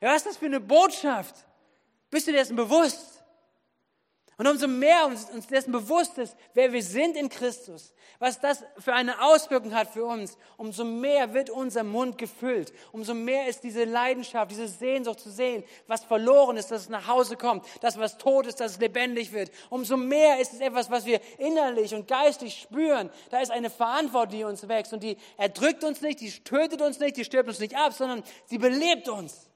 Ja, was ist das für eine Botschaft? Bist du dir dessen bewusst? Und umso mehr uns, uns dessen bewusst ist, wer wir sind in Christus, was das für eine Auswirkung hat für uns, umso mehr wird unser Mund gefüllt. Umso mehr ist diese Leidenschaft, diese Sehnsucht zu sehen, was verloren ist, dass es nach Hause kommt, das, was tot ist, dass es lebendig wird. Umso mehr ist es etwas, was wir innerlich und geistig spüren. Da ist eine Verantwortung, die uns wächst und die erdrückt uns nicht, die tötet uns nicht, die stirbt uns nicht ab, sondern sie belebt uns.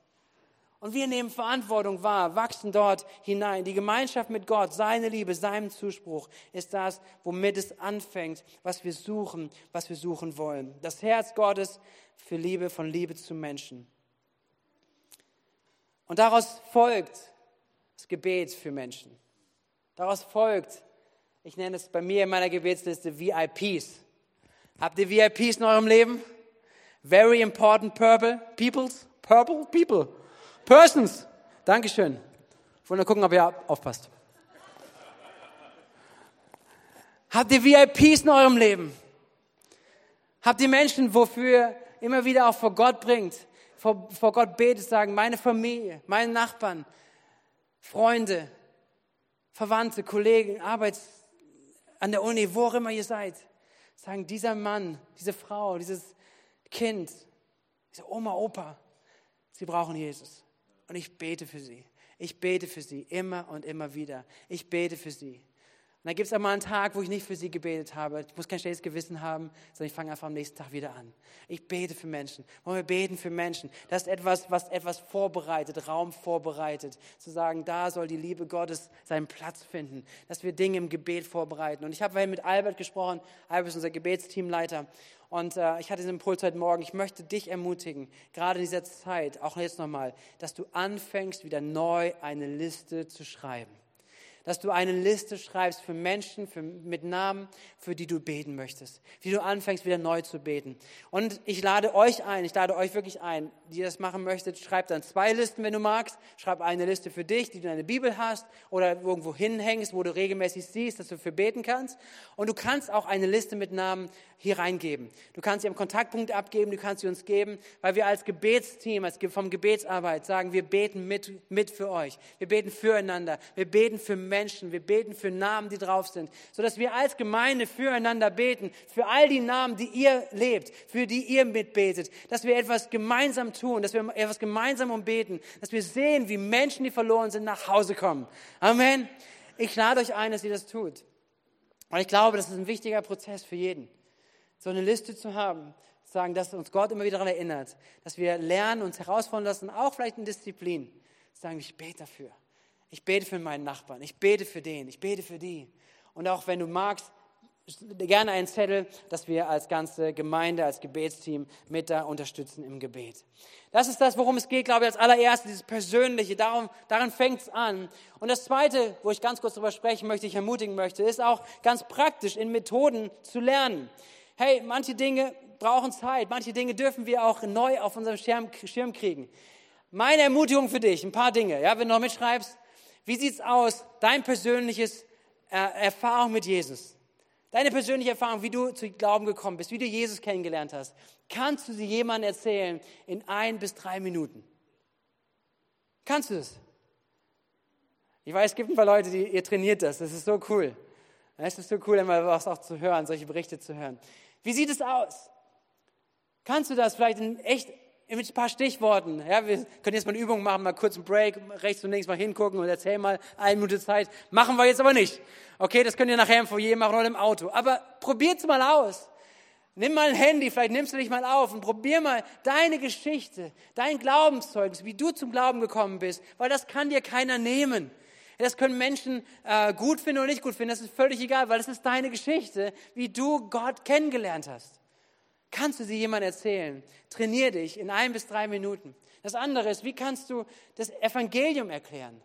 Und wir nehmen Verantwortung wahr, wachsen dort hinein. Die Gemeinschaft mit Gott, seine Liebe, seinem Zuspruch ist das, womit es anfängt, was wir suchen, was wir suchen wollen. Das Herz Gottes für Liebe, von Liebe zu Menschen. Und daraus folgt das Gebet für Menschen. Daraus folgt, ich nenne es bei mir in meiner Gebetsliste VIPs. Habt ihr VIPs in eurem Leben? Very important purple peoples, purple people. Persons. Dankeschön. Ich wollte nur gucken, ob ihr aufpasst. Habt ihr VIPs in eurem Leben? Habt ihr Menschen, wofür immer wieder auch vor Gott bringt, vor, vor Gott betet, sagen, meine Familie, meine Nachbarn, Freunde, Verwandte, Kollegen, Arbeits, an der Uni, wo auch immer ihr seid, sagen, dieser Mann, diese Frau, dieses Kind, diese Oma, Opa, sie brauchen Jesus. Und ich bete für sie. Ich bete für sie immer und immer wieder. Ich bete für sie. Und dann gibt es auch mal einen Tag, wo ich nicht für sie gebetet habe. Ich muss kein schlechtes Gewissen haben, sondern ich fange einfach am nächsten Tag wieder an. Ich bete für Menschen. Wollen wir beten für Menschen? Das ist etwas, was etwas vorbereitet, Raum vorbereitet. Zu sagen, da soll die Liebe Gottes seinen Platz finden. Dass wir Dinge im Gebet vorbereiten. Und ich habe mit Albert gesprochen. Albert ist unser Gebetsteamleiter. Und äh, ich hatte diesen Impuls heute Morgen, ich möchte dich ermutigen, gerade in dieser Zeit, auch jetzt nochmal, dass du anfängst, wieder neu eine Liste zu schreiben dass du eine Liste schreibst für Menschen für, mit Namen, für die du beten möchtest. Wie du anfängst, wieder neu zu beten. Und ich lade euch ein, ich lade euch wirklich ein, die das machen möchtet, schreibt dann zwei Listen, wenn du magst. Schreib eine Liste für dich, die du in deiner Bibel hast oder irgendwo hinhängst, wo du regelmäßig siehst, dass du für beten kannst. Und du kannst auch eine Liste mit Namen hier reingeben. Du kannst sie am Kontaktpunkt abgeben, du kannst sie uns geben, weil wir als Gebetsteam, als vom Gebetsarbeit sagen, wir beten mit, mit für euch. Wir beten füreinander. Wir beten für Menschen. Wir beten für Namen, die drauf sind. Sodass wir als Gemeinde füreinander beten. Für all die Namen, die ihr lebt. Für die ihr mitbetet. Dass wir etwas gemeinsam tun. Dass wir etwas gemeinsam umbeten. Dass wir sehen, wie Menschen, die verloren sind, nach Hause kommen. Amen. Ich lade euch ein, dass ihr das tut. Und ich glaube, das ist ein wichtiger Prozess für jeden so eine Liste zu haben, sagen, dass uns Gott immer wieder daran erinnert, dass wir lernen, uns herausfordern lassen, auch vielleicht in Disziplin, sagen, ich bete dafür. Ich bete für meinen Nachbarn, ich bete für den, ich bete für die. Und auch wenn du magst, gerne einen Zettel, dass wir als ganze Gemeinde, als Gebetsteam mit da unterstützen im Gebet. Das ist das, worum es geht, glaube ich, als allererstes, dieses Persönliche. Darum, daran fängt es an. Und das Zweite, wo ich ganz kurz darüber sprechen möchte, ich ermutigen möchte, ist auch ganz praktisch in Methoden zu lernen hey, manche Dinge brauchen Zeit, manche Dinge dürfen wir auch neu auf unserem Schirm, Schirm kriegen. Meine Ermutigung für dich, ein paar Dinge, ja, wenn du noch mitschreibst, wie sieht's aus, dein persönliches äh, Erfahrung mit Jesus? Deine persönliche Erfahrung, wie du zu Glauben gekommen bist, wie du Jesus kennengelernt hast, kannst du sie jemandem erzählen in ein bis drei Minuten? Kannst du es? Ich weiß, es gibt ein paar Leute, die ihr trainiert das. Das ist so cool. Es ist so cool, immer was auch zu hören, solche Berichte zu hören. Wie sieht es aus? Kannst du das vielleicht in echt mit ein paar Stichworten. Ja, wir können jetzt mal eine Übung machen, mal kurz einen Break, rechts und links mal hingucken und erzähl mal eine Minute Zeit. Machen wir jetzt aber nicht. Okay, das könnt ihr nachher im Foyer machen oder im Auto. Aber probiert's mal aus. Nimm mal ein Handy, vielleicht nimmst du dich mal auf und probier mal deine Geschichte, dein Glaubenszeugnis, wie du zum Glauben gekommen bist, weil das kann dir keiner nehmen. Das können Menschen äh, gut finden oder nicht gut finden, das ist völlig egal, weil das ist deine Geschichte, wie du Gott kennengelernt hast. Kannst du sie jemandem erzählen? Trainier dich in ein bis drei Minuten. Das andere ist, wie kannst du das Evangelium erklären?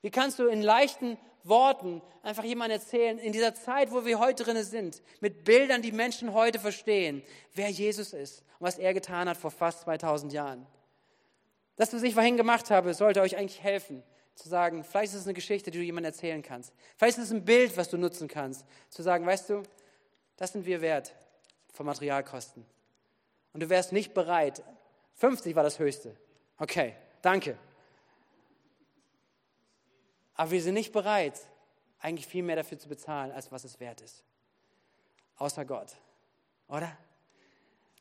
Wie kannst du in leichten Worten einfach jemandem erzählen, in dieser Zeit, wo wir heute drin sind, mit Bildern, die Menschen heute verstehen, wer Jesus ist und was er getan hat vor fast 2000 Jahren. Das, was ich vorhin gemacht habe, sollte euch eigentlich helfen, zu sagen, vielleicht ist es eine Geschichte, die du jemandem erzählen kannst. Vielleicht ist es ein Bild, was du nutzen kannst, zu sagen, weißt du, das sind wir wert von Materialkosten. Und du wärst nicht bereit. 50 war das höchste. Okay, danke. Aber wir sind nicht bereit, eigentlich viel mehr dafür zu bezahlen, als was es wert ist. Außer Gott. Oder?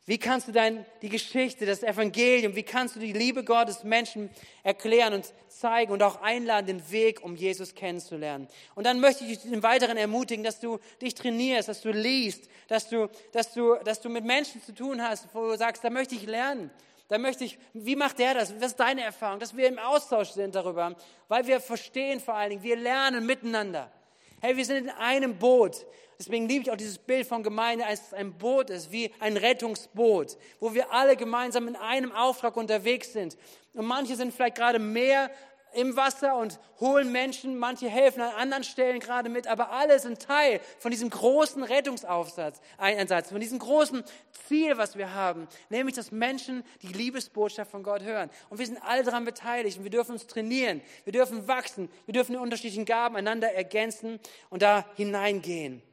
Wie kannst du dein, die Geschichte, das Evangelium, wie kannst du die Liebe Gottes Menschen erklären und zeigen und auch einladen, den Weg, um Jesus kennenzulernen? Und dann möchte ich dich im Weiteren ermutigen, dass du dich trainierst, dass du liest, dass du, dass du, dass du mit Menschen zu tun hast, wo du sagst, da möchte ich lernen. Da möchte ich, wie macht der das? Was ist deine Erfahrung? Dass wir im Austausch sind darüber, weil wir verstehen vor allen Dingen, wir lernen miteinander. Hey, wir sind in einem Boot. Deswegen liebe ich auch dieses Bild von Gemeinde, als es ein Boot ist, wie ein Rettungsboot, wo wir alle gemeinsam in einem Auftrag unterwegs sind. Und manche sind vielleicht gerade mehr im Wasser und holen Menschen, manche helfen an anderen Stellen gerade mit, aber alle sind Teil von diesem großen Rettungsaufsatz, Einsatz, von diesem großen Ziel, was wir haben, nämlich, dass Menschen die Liebesbotschaft von Gott hören. Und wir sind alle daran beteiligt und wir dürfen uns trainieren, wir dürfen wachsen, wir dürfen die unterschiedlichen Gaben einander ergänzen und da hineingehen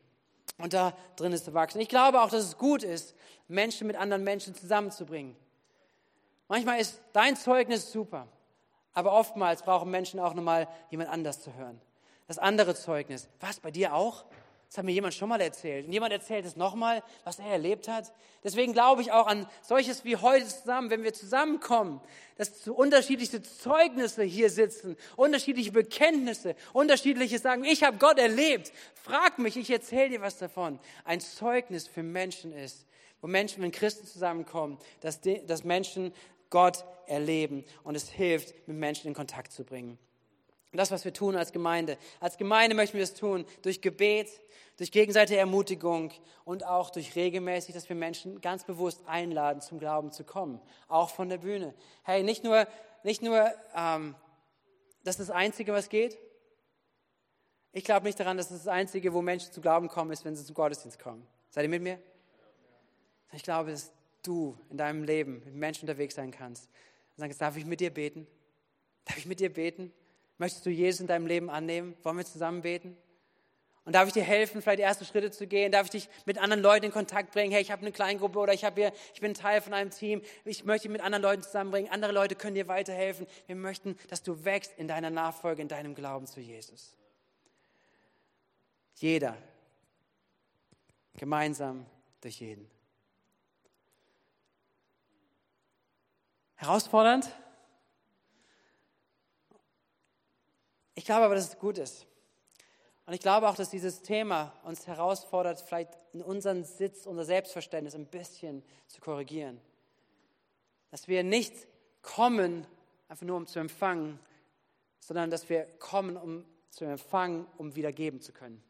und da drin ist zu wachsen. Ich glaube auch, dass es gut ist, Menschen mit anderen Menschen zusammenzubringen. Manchmal ist dein Zeugnis super, aber oftmals brauchen Menschen auch nochmal jemand anders zu hören. Das andere Zeugnis, was bei dir auch? Das hat mir jemand schon mal erzählt. Und jemand erzählt es nochmal, was er erlebt hat. Deswegen glaube ich auch an solches wie heute zusammen, wenn wir zusammenkommen, dass so unterschiedliche Zeugnisse hier sitzen, unterschiedliche Bekenntnisse, unterschiedliche sagen, ich habe Gott erlebt. Frag mich, ich erzähle dir was davon. Ein Zeugnis für Menschen ist, wo Menschen, wenn Christen zusammenkommen, dass, die, dass Menschen Gott erleben und es hilft, mit Menschen in Kontakt zu bringen. das, was wir tun als Gemeinde. Als Gemeinde möchten wir es tun durch Gebet, durch gegenseitige Ermutigung und auch durch regelmäßig, dass wir Menschen ganz bewusst einladen, zum Glauben zu kommen, auch von der Bühne. Hey, nicht nur, nicht nur, ähm, das ist das Einzige, was geht. Ich glaube nicht daran, dass das, das Einzige, wo Menschen zu Glauben kommen, ist, wenn sie zum Gottesdienst kommen. Seid ihr mit mir? Ich glaube, dass du in deinem Leben mit Menschen unterwegs sein kannst. Und sagst, darf ich mit dir beten? Darf ich mit dir beten? Möchtest du Jesus in deinem Leben annehmen? Wollen wir zusammen beten? Und darf ich dir helfen, vielleicht erste Schritte zu gehen? Darf ich dich mit anderen Leuten in Kontakt bringen? Hey, ich habe eine Kleingruppe oder ich, habe hier, ich bin Teil von einem Team. Ich möchte dich mit anderen Leuten zusammenbringen. Andere Leute können dir weiterhelfen. Wir möchten, dass du wächst in deiner Nachfolge, in deinem Glauben zu Jesus. Jeder. Gemeinsam durch jeden. Herausfordernd? Ich glaube aber, dass es gut ist. Und ich glaube auch, dass dieses Thema uns herausfordert, vielleicht in unseren Sitz, unser Selbstverständnis ein bisschen zu korrigieren. Dass wir nicht kommen, einfach nur um zu empfangen, sondern dass wir kommen, um zu empfangen, um wieder geben zu können.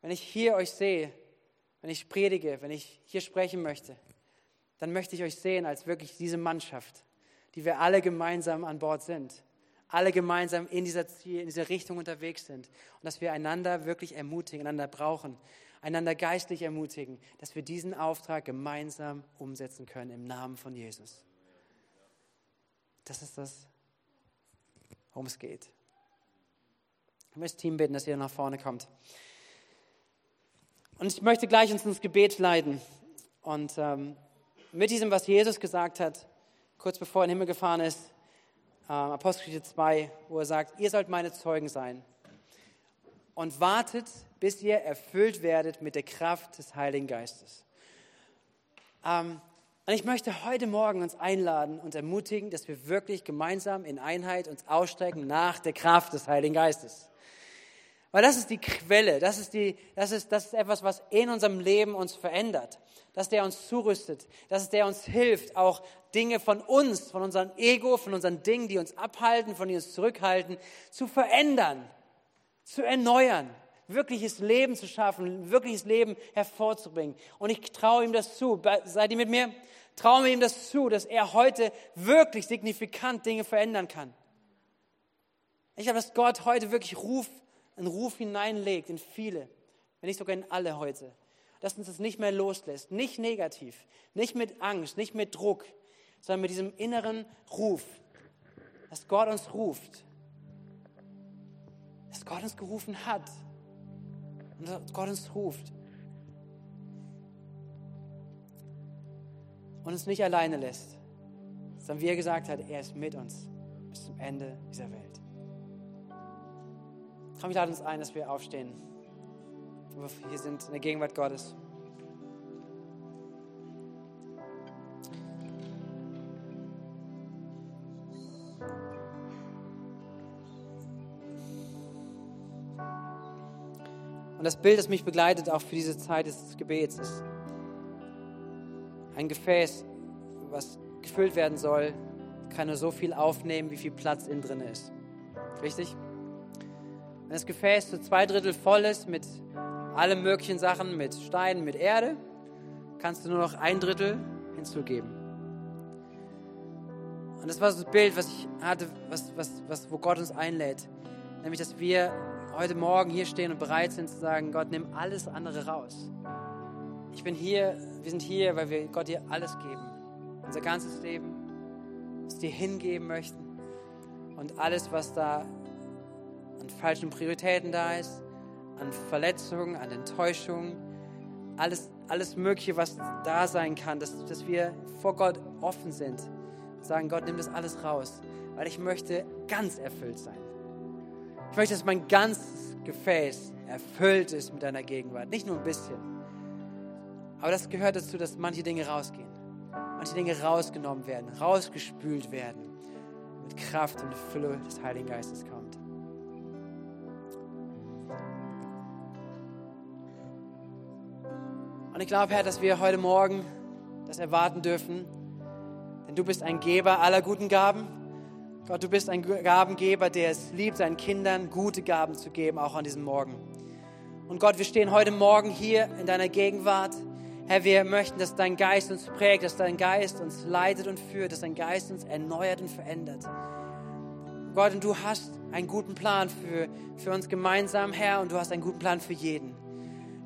Wenn ich hier euch sehe, wenn ich predige, wenn ich hier sprechen möchte, dann möchte ich euch sehen als wirklich diese Mannschaft, die wir alle gemeinsam an Bord sind alle gemeinsam in dieser, Ziel, in dieser Richtung unterwegs sind und dass wir einander wirklich ermutigen, einander brauchen, einander geistlich ermutigen, dass wir diesen Auftrag gemeinsam umsetzen können im Namen von Jesus. Das ist das, worum es geht. Ich möchte das Team bitten, dass ihr nach vorne kommt. Und ich möchte gleich uns ins Gebet leiten. Und ähm, mit diesem, was Jesus gesagt hat, kurz bevor er in den Himmel gefahren ist, Apostelgeschichte 2, wo er sagt, ihr sollt meine Zeugen sein. Und wartet, bis ihr erfüllt werdet mit der Kraft des Heiligen Geistes. Ähm, Und ich möchte heute Morgen uns einladen und ermutigen, dass wir wirklich gemeinsam in Einheit uns ausstrecken nach der Kraft des Heiligen Geistes. Weil das ist die Quelle, das ist, die, das, ist, das ist etwas, was in unserem Leben uns verändert. Dass der uns zurüstet, dass der uns hilft, auch Dinge von uns, von unserem Ego, von unseren Dingen, die uns abhalten, von die uns zurückhalten, zu verändern, zu erneuern, wirkliches Leben zu schaffen, wirkliches Leben hervorzubringen. Und ich traue ihm das zu. Seid ihr mit mir? Traue ihm das zu, dass er heute wirklich signifikant Dinge verändern kann. Ich glaube, dass Gott heute wirklich Ruf, einen Ruf hineinlegt in viele, wenn nicht sogar in alle heute. Dass uns das nicht mehr loslässt. Nicht negativ, nicht mit Angst, nicht mit Druck, sondern mit diesem inneren Ruf, dass Gott uns ruft. Dass Gott uns gerufen hat und dass Gott uns ruft. Und uns nicht alleine lässt, sondern wie er gesagt hat, er ist mit uns bis zum Ende dieser Welt. Komm, ich lade uns ein, dass wir aufstehen. Wir sind in der Gegenwart Gottes. Und das Bild, das mich begleitet, auch für diese Zeit des Gebets, ist ein Gefäß, was gefüllt werden soll, kann nur so viel aufnehmen, wie viel Platz innen drin ist. Richtig? Wenn das Gefäß zu zwei Drittel voll ist mit allen möglichen Sachen, mit Steinen, mit Erde, kannst du nur noch ein Drittel hinzugeben. Und das war so das Bild, was ich hatte, was, was, was, wo Gott uns einlädt. Nämlich, dass wir heute Morgen hier stehen und bereit sind zu sagen, Gott, nimm alles andere raus. Ich bin hier, wir sind hier, weil wir Gott dir alles geben. Unser ganzes Leben, es dir hingeben möchten. Und alles, was da an falschen Prioritäten da ist, an Verletzungen, an Enttäuschungen, alles, alles Mögliche, was da sein kann, dass, dass wir vor Gott offen sind. Sagen, Gott, nimm das alles raus, weil ich möchte ganz erfüllt sein. Ich möchte, dass mein ganzes Gefäß erfüllt ist mit deiner Gegenwart. Nicht nur ein bisschen. Aber das gehört dazu, dass manche Dinge rausgehen. Manche Dinge rausgenommen werden, rausgespült werden. Mit Kraft und Fülle des Heiligen Geistes Und ich glaube, Herr, dass wir heute Morgen das erwarten dürfen. Denn du bist ein Geber aller guten Gaben. Gott, du bist ein Gabengeber, der es liebt, seinen Kindern gute Gaben zu geben, auch an diesem Morgen. Und Gott, wir stehen heute Morgen hier in deiner Gegenwart. Herr, wir möchten, dass dein Geist uns prägt, dass dein Geist uns leitet und führt, dass dein Geist uns erneuert und verändert. Gott, und du hast einen guten Plan für, für uns gemeinsam, Herr, und du hast einen guten Plan für jeden.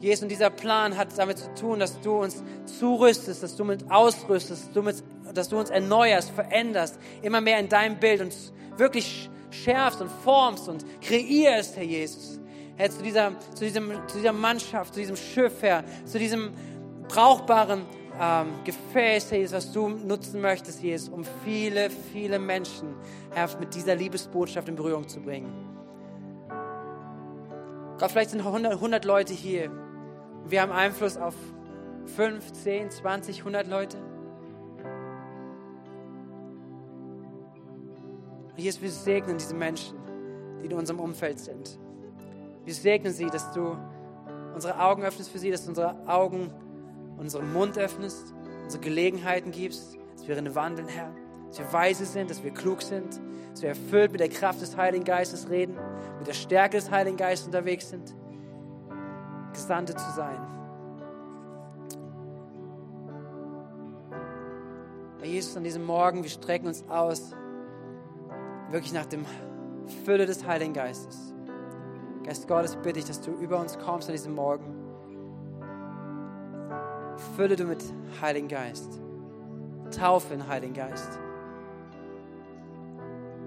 Jesus, und dieser Plan hat damit zu tun, dass du uns zurüstest, dass du mit ausrüstest, dass du, mit, dass du uns erneuerst, veränderst, immer mehr in deinem Bild und wirklich schärfst und formst und kreierst, Herr Jesus. Herr, zu dieser, zu, diesem, zu dieser Mannschaft, zu diesem Schiff, Herr, zu diesem brauchbaren ähm, Gefäß, Herr Jesus, was du nutzen möchtest, Jesus, um viele, viele Menschen, Herr, mit dieser Liebesbotschaft in Berührung zu bringen. Gott, vielleicht sind 100, 100 Leute hier wir haben Einfluss auf 5, 10, 20, 100 Leute. Jesus, wir segnen diese Menschen, die in unserem Umfeld sind. Wir segnen sie, dass du unsere Augen öffnest für sie, dass du unsere Augen, unseren Mund öffnest, unsere Gelegenheiten gibst, dass wir wandeln, Herr. Dass wir weise sind, dass wir klug sind, dass wir erfüllt mit der Kraft des Heiligen Geistes reden, mit der Stärke des Heiligen Geistes unterwegs sind. Gesandte zu sein. Herr Jesus, an diesem Morgen, wir strecken uns aus, wirklich nach dem Fülle des Heiligen Geistes. Geist Gottes, bitte ich, dass du über uns kommst an diesem Morgen. Fülle du mit Heiligen Geist. Taufe in Heiligen Geist.